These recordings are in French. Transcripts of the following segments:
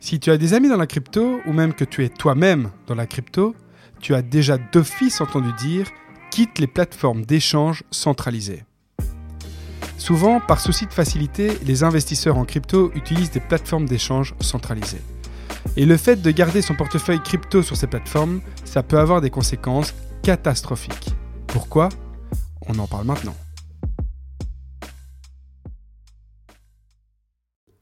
Si tu as des amis dans la crypto, ou même que tu es toi-même dans la crypto, tu as déjà d'office entendu dire quitte les plateformes d'échange centralisées. Souvent, par souci de facilité, les investisseurs en crypto utilisent des plateformes d'échange centralisées. Et le fait de garder son portefeuille crypto sur ces plateformes, ça peut avoir des conséquences catastrophiques. Pourquoi? On en parle maintenant.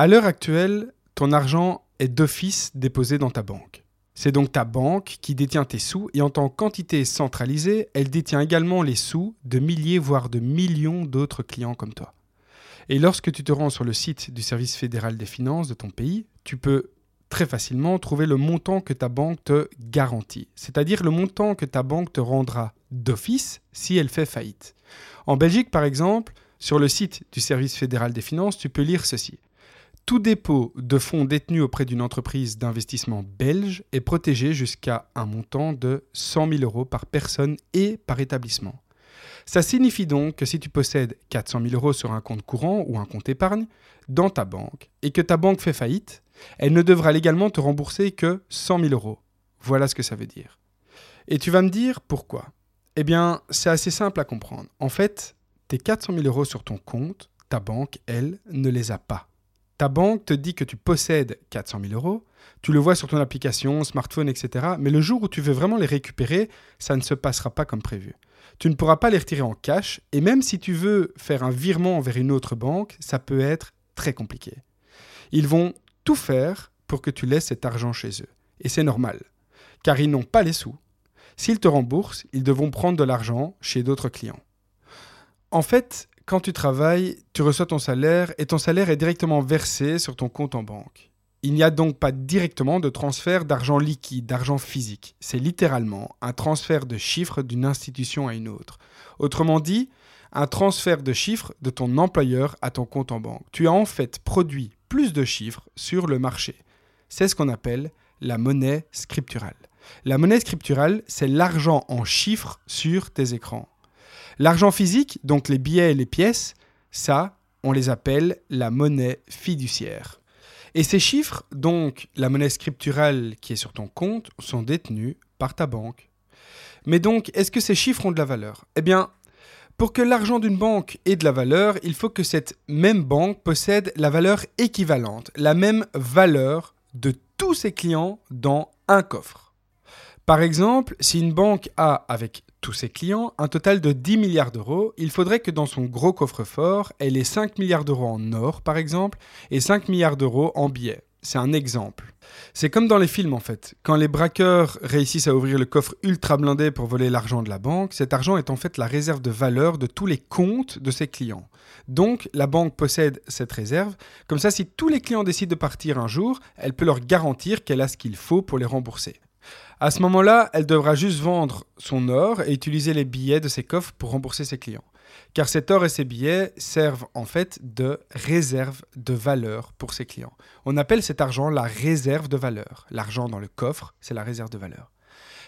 À l'heure actuelle, ton argent est d'office déposé dans ta banque. C'est donc ta banque qui détient tes sous et en tant qu'entité centralisée, elle détient également les sous de milliers voire de millions d'autres clients comme toi. Et lorsque tu te rends sur le site du service fédéral des finances de ton pays, tu peux très facilement trouver le montant que ta banque te garantit, c'est-à-dire le montant que ta banque te rendra d'office si elle fait faillite. En Belgique, par exemple, sur le site du service fédéral des finances, tu peux lire ceci. Tout dépôt de fonds détenus auprès d'une entreprise d'investissement belge est protégé jusqu'à un montant de 100 000 euros par personne et par établissement. Ça signifie donc que si tu possèdes 400 000 euros sur un compte courant ou un compte épargne dans ta banque et que ta banque fait faillite, elle ne devra légalement te rembourser que 100 000 euros. Voilà ce que ça veut dire. Et tu vas me dire pourquoi? Eh bien, c'est assez simple à comprendre. En fait, tes 400 000 euros sur ton compte, ta banque, elle, ne les a pas. Ta banque te dit que tu possèdes 400 000 euros, tu le vois sur ton application, smartphone, etc. Mais le jour où tu veux vraiment les récupérer, ça ne se passera pas comme prévu. Tu ne pourras pas les retirer en cash, et même si tu veux faire un virement vers une autre banque, ça peut être très compliqué. Ils vont tout faire pour que tu laisses cet argent chez eux. Et c'est normal, car ils n'ont pas les sous. S'ils te remboursent, ils devront prendre de l'argent chez d'autres clients. En fait, quand tu travailles, tu reçois ton salaire et ton salaire est directement versé sur ton compte en banque. Il n'y a donc pas directement de transfert d'argent liquide, d'argent physique. C'est littéralement un transfert de chiffres d'une institution à une autre. Autrement dit, un transfert de chiffres de ton employeur à ton compte en banque. Tu as en fait produit plus de chiffres sur le marché. C'est ce qu'on appelle la monnaie scripturale. La monnaie scripturale, c'est l'argent en chiffres sur tes écrans. L'argent physique, donc les billets et les pièces, ça, on les appelle la monnaie fiduciaire. Et ces chiffres, donc la monnaie scripturale qui est sur ton compte, sont détenus par ta banque. Mais donc, est-ce que ces chiffres ont de la valeur? Eh bien, pour que l'argent d'une banque ait de la valeur, il faut que cette même banque possède la valeur équivalente, la même valeur de tous ses clients dans un coffre. Par exemple, si une banque a, avec tous ses clients un total de 10 milliards d'euros, il faudrait que dans son gros coffre-fort, elle ait 5 milliards d'euros en or, par exemple, et 5 milliards d'euros en billets. C'est un exemple. C'est comme dans les films en fait. Quand les braqueurs réussissent à ouvrir le coffre ultra blindé pour voler l'argent de la banque, cet argent est en fait la réserve de valeur de tous les comptes de ses clients. Donc la banque possède cette réserve. Comme ça, si tous les clients décident de partir un jour, elle peut leur garantir qu'elle a ce qu'il faut pour les rembourser. À ce moment-là, elle devra juste vendre son or et utiliser les billets de ses coffres pour rembourser ses clients. Car cet or et ces billets servent en fait de réserve de valeur pour ses clients. On appelle cet argent la réserve de valeur. L'argent dans le coffre, c'est la réserve de valeur.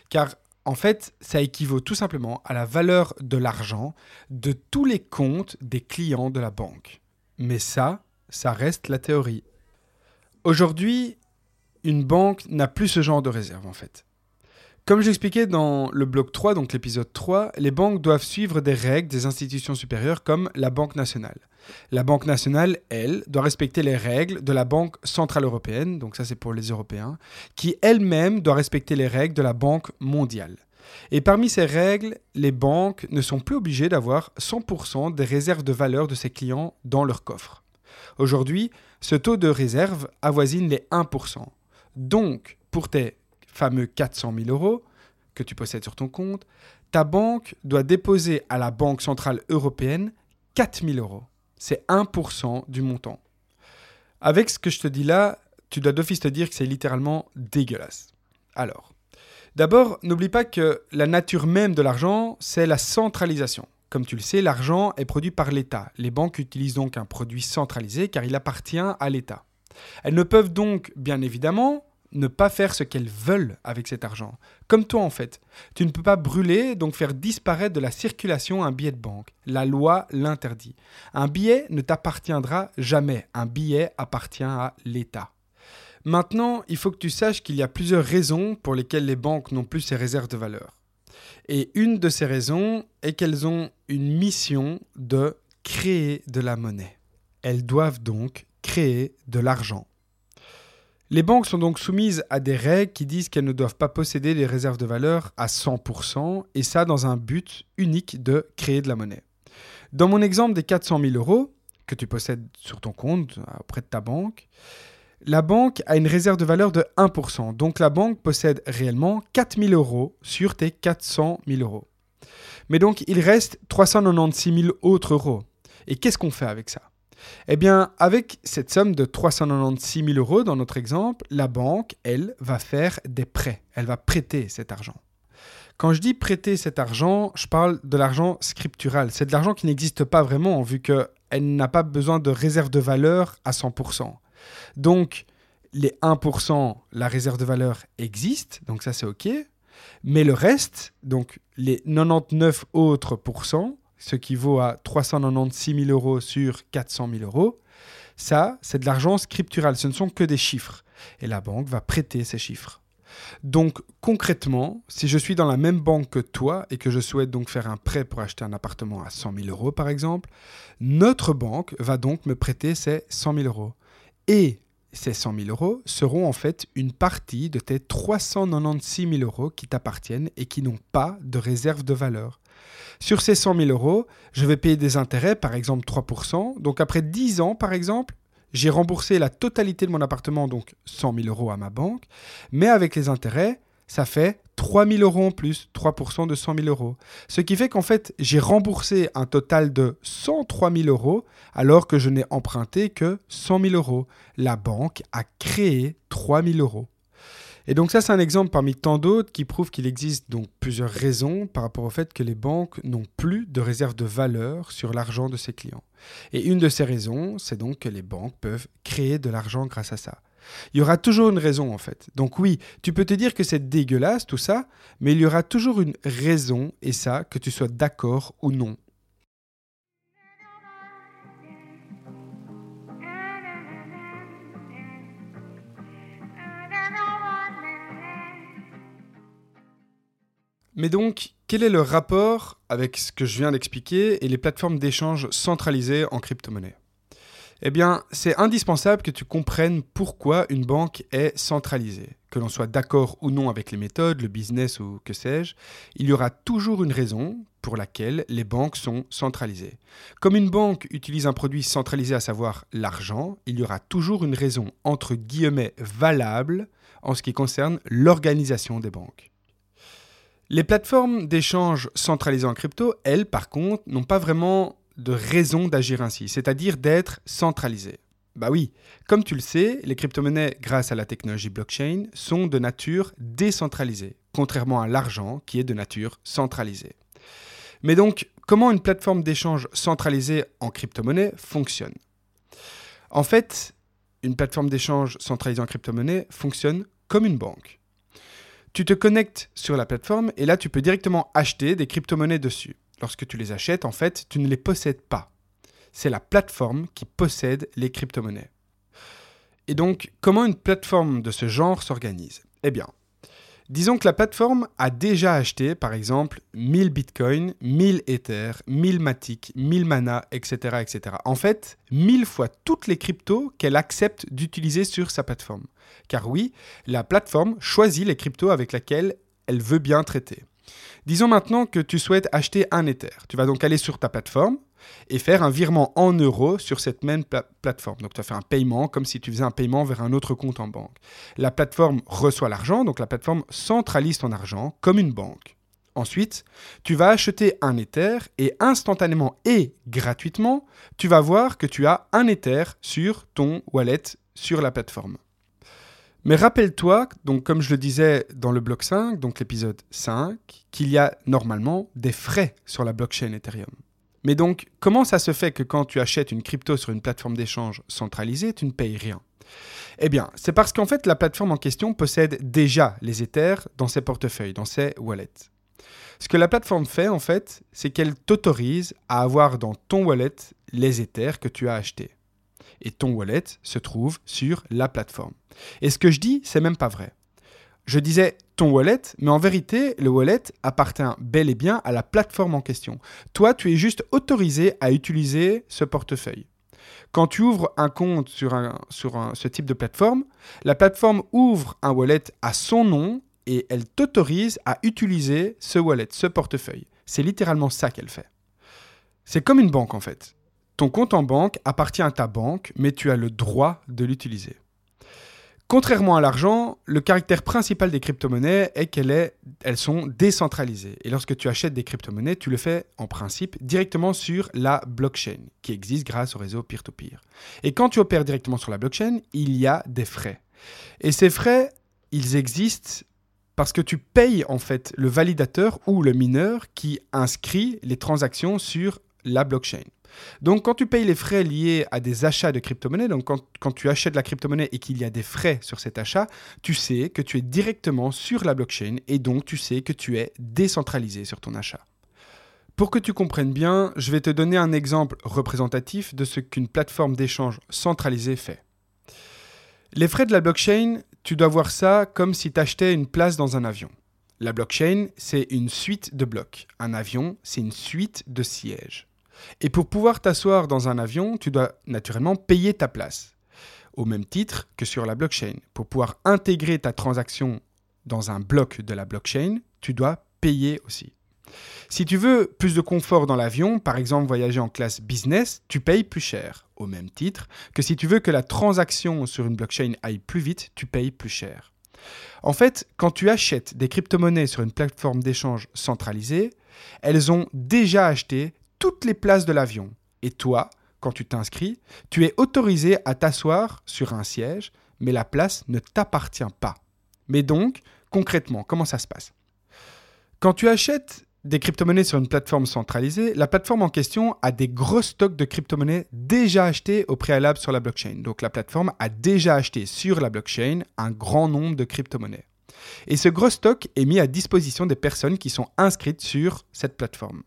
Car en fait, ça équivaut tout simplement à la valeur de l'argent de tous les comptes des clients de la banque. Mais ça, ça reste la théorie. Aujourd'hui, une banque n'a plus ce genre de réserve en fait. Comme j'expliquais dans le bloc 3, donc l'épisode 3, les banques doivent suivre des règles des institutions supérieures comme la Banque nationale. La Banque nationale, elle, doit respecter les règles de la Banque centrale européenne, donc ça c'est pour les Européens, qui elle-même doit respecter les règles de la Banque mondiale. Et parmi ces règles, les banques ne sont plus obligées d'avoir 100% des réserves de valeur de ses clients dans leur coffre. Aujourd'hui, ce taux de réserve avoisine les 1%. Donc, pour tes fameux 400 000 euros que tu possèdes sur ton compte, ta banque doit déposer à la Banque Centrale Européenne 4 000 euros. C'est 1% du montant. Avec ce que je te dis là, tu dois d'office te dire que c'est littéralement dégueulasse. Alors, d'abord, n'oublie pas que la nature même de l'argent, c'est la centralisation. Comme tu le sais, l'argent est produit par l'État. Les banques utilisent donc un produit centralisé car il appartient à l'État. Elles ne peuvent donc, bien évidemment, ne pas faire ce qu'elles veulent avec cet argent. Comme toi en fait. Tu ne peux pas brûler, donc faire disparaître de la circulation un billet de banque. La loi l'interdit. Un billet ne t'appartiendra jamais. Un billet appartient à l'État. Maintenant, il faut que tu saches qu'il y a plusieurs raisons pour lesquelles les banques n'ont plus ces réserves de valeur. Et une de ces raisons est qu'elles ont une mission de créer de la monnaie. Elles doivent donc créer de l'argent. Les banques sont donc soumises à des règles qui disent qu'elles ne doivent pas posséder des réserves de valeur à 100%, et ça dans un but unique de créer de la monnaie. Dans mon exemple des 400 000 euros que tu possèdes sur ton compte auprès de ta banque, la banque a une réserve de valeur de 1%. Donc la banque possède réellement 4 000 euros sur tes 400 000 euros. Mais donc il reste 396 000 autres euros. Et qu'est-ce qu'on fait avec ça? Eh bien, avec cette somme de 396 000 euros dans notre exemple, la banque, elle, va faire des prêts. Elle va prêter cet argent. Quand je dis prêter cet argent, je parle de l'argent scriptural. C'est de l'argent qui n'existe pas vraiment, vu qu'elle n'a pas besoin de réserve de valeur à 100%. Donc, les 1%, la réserve de valeur existe, donc ça c'est OK. Mais le reste, donc les 99 autres pourcents, ce qui vaut à 396 000 euros sur 400 000 euros, ça, c'est de l'argent scriptural. Ce ne sont que des chiffres. Et la banque va prêter ces chiffres. Donc concrètement, si je suis dans la même banque que toi et que je souhaite donc faire un prêt pour acheter un appartement à 100 000 euros par exemple, notre banque va donc me prêter ces 100 000 euros. Et ces 100 000 euros seront en fait une partie de tes 396 000 euros qui t'appartiennent et qui n'ont pas de réserve de valeur. Sur ces 100 000 euros, je vais payer des intérêts, par exemple 3%. Donc après 10 ans, par exemple, j'ai remboursé la totalité de mon appartement, donc 100 000 euros à ma banque. Mais avec les intérêts, ça fait 3 000 euros en plus, 3% de 100 000 euros. Ce qui fait qu'en fait, j'ai remboursé un total de 103 000 euros alors que je n'ai emprunté que 100 000 euros. La banque a créé 3 000 euros. Et donc ça, c'est un exemple parmi tant d'autres qui prouve qu'il existe donc plusieurs raisons par rapport au fait que les banques n'ont plus de réserve de valeur sur l'argent de ses clients. Et une de ces raisons, c'est donc que les banques peuvent créer de l'argent grâce à ça. Il y aura toujours une raison en fait. Donc oui, tu peux te dire que c'est dégueulasse tout ça, mais il y aura toujours une raison, et ça, que tu sois d'accord ou non Mais donc, quel est le rapport avec ce que je viens d'expliquer et les plateformes d'échange centralisées en crypto-monnaie? Eh bien, c'est indispensable que tu comprennes pourquoi une banque est centralisée. Que l'on soit d'accord ou non avec les méthodes, le business ou que sais-je, il y aura toujours une raison pour laquelle les banques sont centralisées. Comme une banque utilise un produit centralisé, à savoir l'argent, il y aura toujours une raison entre guillemets valable en ce qui concerne l'organisation des banques. Les plateformes d'échange centralisées en crypto, elles, par contre, n'ont pas vraiment de raison d'agir ainsi, c'est-à-dire d'être centralisées. Bah oui, comme tu le sais, les crypto-monnaies, grâce à la technologie blockchain, sont de nature décentralisée, contrairement à l'argent qui est de nature centralisée. Mais donc, comment une plateforme d'échange centralisée en crypto-monnaie fonctionne? En fait, une plateforme d'échange centralisée en crypto-monnaie fonctionne comme une banque. Tu te connectes sur la plateforme et là, tu peux directement acheter des crypto-monnaies dessus. Lorsque tu les achètes, en fait, tu ne les possèdes pas. C'est la plateforme qui possède les crypto-monnaies. Et donc, comment une plateforme de ce genre s'organise? Eh bien, Disons que la plateforme a déjà acheté, par exemple, 1000 bitcoins, 1000 Ether, 1000 Matic, 1000 Mana, etc., etc. En fait, 1000 fois toutes les cryptos qu'elle accepte d'utiliser sur sa plateforme. Car oui, la plateforme choisit les cryptos avec lesquelles elle veut bien traiter. Disons maintenant que tu souhaites acheter un Ether. Tu vas donc aller sur ta plateforme, et faire un virement en euros sur cette même plateforme. Donc tu as fait un paiement comme si tu faisais un paiement vers un autre compte en banque. La plateforme reçoit l'argent, donc la plateforme centralise ton argent comme une banque. Ensuite, tu vas acheter un Ether et instantanément et gratuitement, tu vas voir que tu as un Ether sur ton wallet sur la plateforme. Mais rappelle-toi, donc comme je le disais dans le bloc 5, donc l'épisode 5, qu'il y a normalement des frais sur la blockchain Ethereum. Mais donc, comment ça se fait que quand tu achètes une crypto sur une plateforme d'échange centralisée, tu ne payes rien? Eh bien, c'est parce qu'en fait, la plateforme en question possède déjà les Ethers dans ses portefeuilles, dans ses wallets. Ce que la plateforme fait, en fait, c'est qu'elle t'autorise à avoir dans ton wallet les Ethers que tu as achetés. Et ton wallet se trouve sur la plateforme. Et ce que je dis, c'est même pas vrai. Je disais ton wallet, mais en vérité, le wallet appartient bel et bien à la plateforme en question. Toi, tu es juste autorisé à utiliser ce portefeuille. Quand tu ouvres un compte sur, ce type de plateforme, la plateforme ouvre un wallet à son nom et elle t'autorise à utiliser ce wallet, ce portefeuille. C'est littéralement ça qu'elle fait. C'est comme une banque en fait. Ton compte en banque appartient à ta banque, mais tu as le droit de l'utiliser. Contrairement à l'argent, le caractère principal des crypto-monnaies est qu'elles sont décentralisées. Et lorsque tu achètes des crypto-monnaies, tu le fais en principe directement sur la blockchain, qui existe grâce au réseau peer-to-peer. Et quand tu opères directement sur la blockchain, il y a des frais. Et ces frais, ils existent parce que tu payes en fait le validateur ou le mineur qui inscrit les transactions sur la blockchain. Donc quand tu payes les frais liés à des achats de crypto-monnaie, donc quand, tu achètes la crypto-monnaie et qu'il y a des frais sur cet achat, tu sais que tu es directement sur la blockchain et donc tu sais que tu es décentralisé sur ton achat. Pour que tu comprennes bien, je vais te donner un exemple représentatif de ce qu'une plateforme d'échange centralisée fait. Les frais de la blockchain, tu dois voir ça comme si tu achetais une place dans un avion. La blockchain, c'est une suite de blocs. Un avion, c'est une suite de sièges. Et pour pouvoir t'asseoir dans un avion, tu dois naturellement payer ta place. Au même titre que sur la blockchain. Pour pouvoir intégrer ta transaction dans un bloc de la blockchain, tu dois payer aussi. Si tu veux plus de confort dans l'avion, par exemple voyager en classe business, tu payes plus cher, au même titre que si tu veux que la transaction sur une blockchain aille plus vite, tu payes plus cher. En fait, quand tu achètes des crypto-monnaies sur une plateforme d'échange centralisée, elles ont déjà acheté toutes les places de l'avion. Et toi, quand tu t'inscris, tu es autorisé à t'asseoir sur un siège, mais la place ne t'appartient pas. Mais donc, concrètement, comment ça se passe? Quand tu achètes des crypto-monnaies sur une plateforme centralisée, la plateforme en question a des gros stocks de crypto-monnaies déjà achetés au préalable sur la blockchain. Donc la plateforme a déjà acheté sur la blockchain un grand nombre de crypto-monnaies. Et ce gros stock est mis à disposition des personnes qui sont inscrites sur cette plateforme.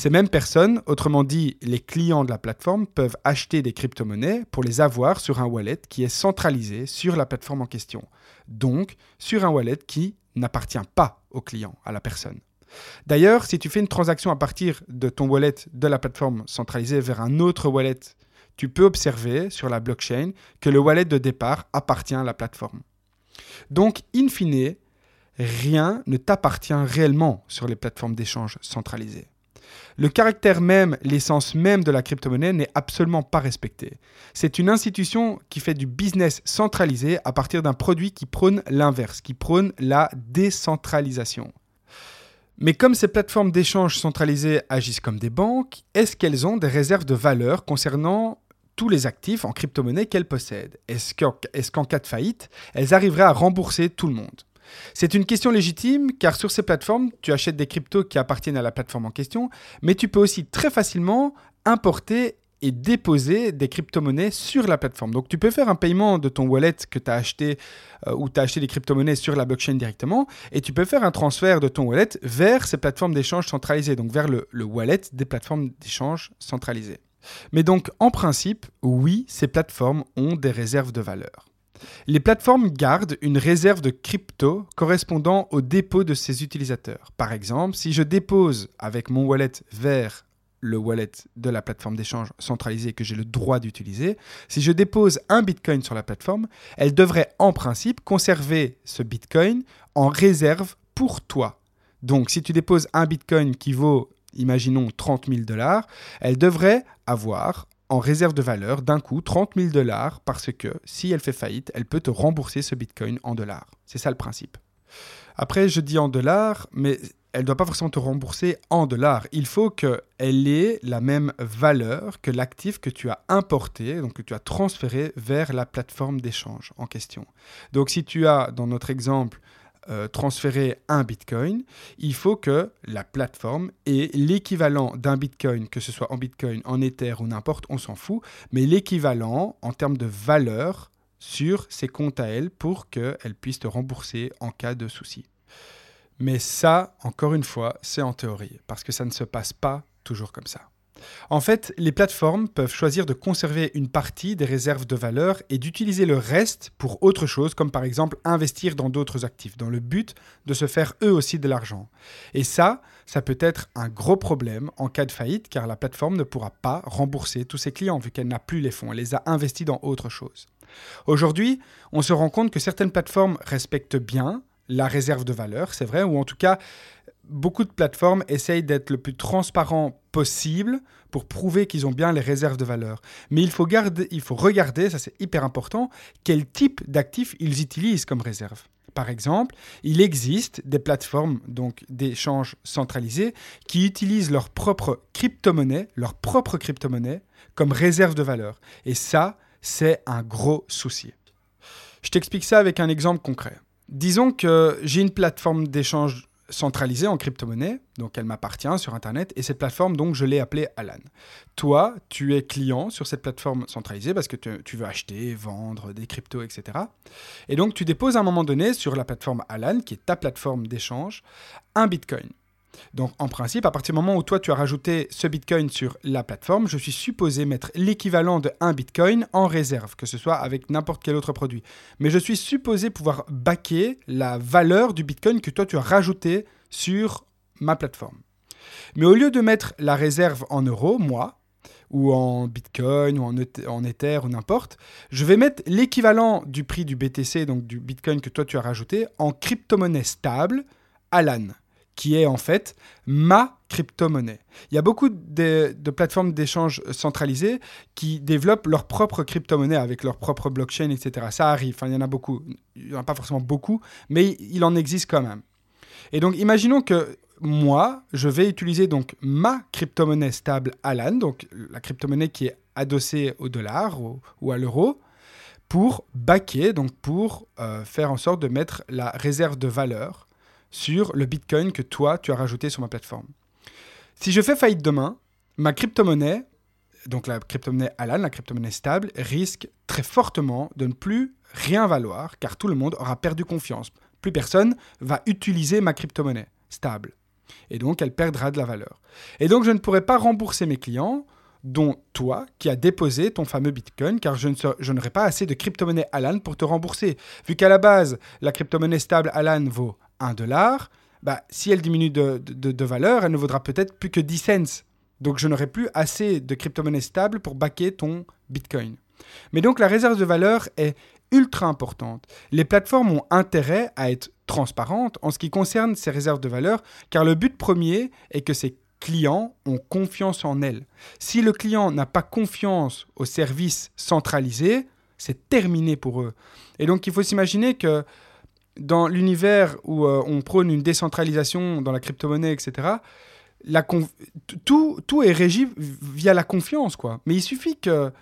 Ces mêmes personnes, autrement dit les clients de la plateforme, peuvent acheter des crypto-monnaies pour les avoir sur un wallet qui est centralisé sur la plateforme en question. Donc sur un wallet qui n'appartient pas au client, à la personne. D'ailleurs, si tu fais une transaction à partir de ton wallet de la plateforme centralisée vers un autre wallet, tu peux observer sur la blockchain que le wallet de départ appartient à la plateforme. Donc, in fine, rien ne t'appartient réellement sur les plateformes d'échange centralisées. Le caractère même, l'essence même de la crypto-monnaie n'est absolument pas respecté. C'est une institution qui fait du business centralisé à partir d'un produit qui prône l'inverse, qui prône la décentralisation. Mais comme ces plateformes d'échange centralisées agissent comme des banques, est-ce qu'elles ont des réserves de valeur concernant tous les actifs en crypto-monnaie qu'elles possèdent? Est-ce qu'en cas de faillite, elles arriveraient à rembourser tout le monde? C'est une question légitime car sur ces plateformes, tu achètes des cryptos qui appartiennent à la plateforme en question, mais tu peux aussi très facilement importer et déposer des crypto-monnaies sur la plateforme. Donc tu peux faire un paiement de ton wallet que tu as acheté euh, ou tu as acheté des crypto-monnaies sur la blockchain directement et tu peux faire un transfert de ton wallet vers ces plateformes d'échange centralisées, donc vers le, le wallet des plateformes d'échange centralisées. Mais donc en principe, oui, ces plateformes ont des réserves de valeur. Les plateformes gardent une réserve de crypto correspondant au dépôt de ses utilisateurs. Par exemple, si je dépose avec mon wallet vers le wallet de la plateforme d'échange centralisée que j'ai le droit d'utiliser, si je dépose un Bitcoin sur la plateforme, elle devrait en principe conserver ce Bitcoin en réserve pour toi. Donc si tu déposes un Bitcoin qui vaut, imaginons, 30 000 dollars, elle devrait avoir en réserve de valeur d'un coup 30 000 dollars parce que si elle fait faillite, elle peut te rembourser ce Bitcoin en dollars. C'est ça le principe. Après, je dis en dollars, mais elle ne doit pas forcément te rembourser en dollars. Il faut qu'elle ait la même valeur que l'actif que tu as importé, donc que tu as transféré vers la plateforme d'échange en question. Donc si tu as, dans notre exemple, euh, transféré un bitcoin, il faut que la plateforme ait l'équivalent d'un bitcoin, que ce soit en bitcoin, en ether ou n'importe, on s'en fout, mais l'équivalent en termes de valeur sur ses comptes à elle pour qu'elle puisse te rembourser en cas de souci. Mais ça, encore une fois, c'est en théorie, parce que ça ne se passe pas toujours comme ça. En fait, les plateformes peuvent choisir de conserver une partie des réserves de valeur et d'utiliser le reste pour autre chose, comme par exemple investir dans d'autres actifs, dans le but de se faire eux aussi de l'argent. Et ça, ça peut être un gros problème en cas de faillite, car la plateforme ne pourra pas rembourser tous ses clients, vu qu'elle n'a plus les fonds, elle les a investis dans autre chose. Aujourd'hui, on se rend compte que certaines plateformes respectent bien la réserve de valeur, c'est vrai, ou en tout cas, beaucoup de plateformes essayent d'être le plus transparent possible pour prouver qu'ils ont bien les réserves de valeur. Mais il faut, il faut regarder, ça c'est hyper important, quel type d'actifs ils utilisent comme réserve. Par exemple, il existe des plateformes donc d'échange centralisés qui utilisent leur propre crypto-monnaie, leur propre crypto-monnaie comme réserve de valeur. Et ça, c'est un gros souci. Je t'explique ça avec un exemple concret. Disons que j'ai une plateforme d'échange centralisée en crypto-monnaie, donc elle m'appartient sur Internet, et cette plateforme, donc je l'ai appelée Alan. Toi, tu es client sur cette plateforme centralisée parce que tu, veux acheter, vendre des cryptos, etc. Et donc tu déposes à un moment donné sur la plateforme Alan, qui est ta plateforme d'échange, un Bitcoin. Donc en principe, à partir du moment où toi tu as rajouté ce Bitcoin sur la plateforme, je suis supposé mettre l'équivalent de 1 Bitcoin en réserve, que ce soit avec n'importe quel autre produit. Mais je suis supposé pouvoir baquer la valeur du Bitcoin que toi tu as rajouté sur ma plateforme. Mais au lieu de mettre la réserve en euros, moi, ou en Bitcoin, ou en, en Ether, ou n'importe, je vais mettre l'équivalent du prix du BTC, donc du Bitcoin que toi tu as rajouté, en crypto-monnaie stable, ALAN qui est en fait ma crypto-monnaie. Il y a beaucoup de, plateformes d'échange centralisées qui développent leur propre crypto-monnaie avec leur propre blockchain, etc. Ça arrive, enfin, il y en a beaucoup. Il n'y en a pas forcément beaucoup, mais il en existe quand même. Et donc, imaginons que moi, je vais utiliser donc ma crypto-monnaie stable Alan, donc la crypto-monnaie qui est adossée au dollar ou, à l'euro, pour backer, donc pour euh, faire en sorte de mettre la réserve de valeur sur le Bitcoin que toi, tu as rajouté sur ma plateforme. Si je fais faillite demain, ma crypto-monnaie, donc la crypto-monnaie Alan, la crypto-monnaie stable, risque très fortement de ne plus rien valoir car tout le monde aura perdu confiance. Plus personne va utiliser ma crypto-monnaie stable. Et donc, elle perdra de la valeur. Et donc, je ne pourrai pas rembourser mes clients, dont toi, qui as déposé ton fameux Bitcoin, car je, n'aurai pas assez de crypto-monnaie Alan pour te rembourser. Vu qu'à la base, la crypto-monnaie stable Alan vaut 1 dollar, bah, si elle diminue de, valeur, elle ne vaudra peut-être plus que 10 cents. Donc je n'aurai plus assez de crypto-monnaie stable pour backer ton Bitcoin. Mais donc la réserve de valeur est ultra importante. Les plateformes ont intérêt à être transparentes en ce qui concerne ces réserves de valeur, car le but premier est que ces clients ont confiance en elles. Si le client n'a pas confiance au service centralisé, c'est terminé pour eux. Et donc il faut s'imaginer que dans l'univers où euh, on prône une décentralisation dans la crypto-monnaie, etc., tout, tout est régi via la confiance, quoi. Mais il suffit que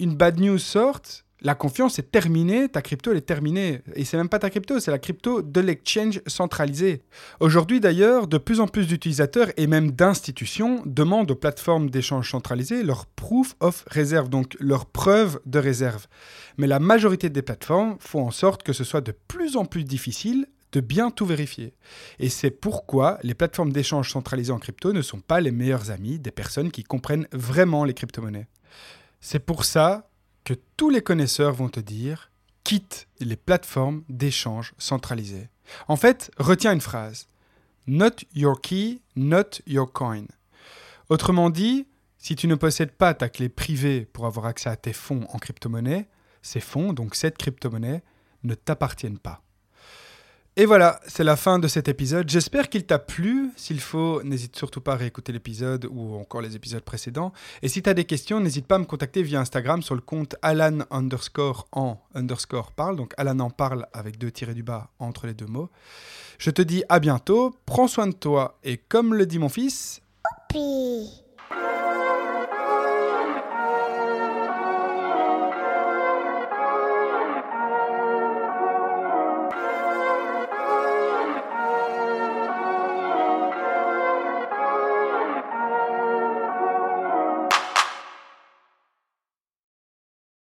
une bad news sorte, la confiance est terminée, ta crypto elle est terminée. Et c'est même pas ta crypto, c'est la crypto de l'exchange centralisé. Aujourd'hui d'ailleurs, de plus en plus d'utilisateurs et même d'institutions demandent aux plateformes d'échange centralisées leur proof of reserve, donc leur preuve de réserve. Mais la majorité des plateformes font en sorte que ce soit de plus en plus difficile de bien tout vérifier. Et c'est pourquoi les plateformes d'échange centralisées en crypto ne sont pas les meilleurs amis des personnes qui comprennent vraiment les crypto-monnaies. C'est pour ça que tous les connaisseurs vont te dire quitte les plateformes d'échange centralisées. En fait, retiens une phrase. Not your key, not your coin. Autrement dit, si tu ne possèdes pas ta clé privée pour avoir accès à tes fonds en crypto-monnaie, ces fonds, donc cette crypto-monnaie, ne t'appartiennent pas. Et voilà, c'est la fin de cet épisode. J'espère qu'il t'a plu. S'il faut, n'hésite surtout pas à réécouter l'épisode ou encore les épisodes précédents. Et si tu as des questions, n'hésite pas à me contacter via Instagram sur le compte Alan underscore en underscore parle. Donc Alan en parle avec deux tirés du bas entre les deux mots. Je te dis à bientôt, prends soin de toi et comme le dit mon fils... Puis...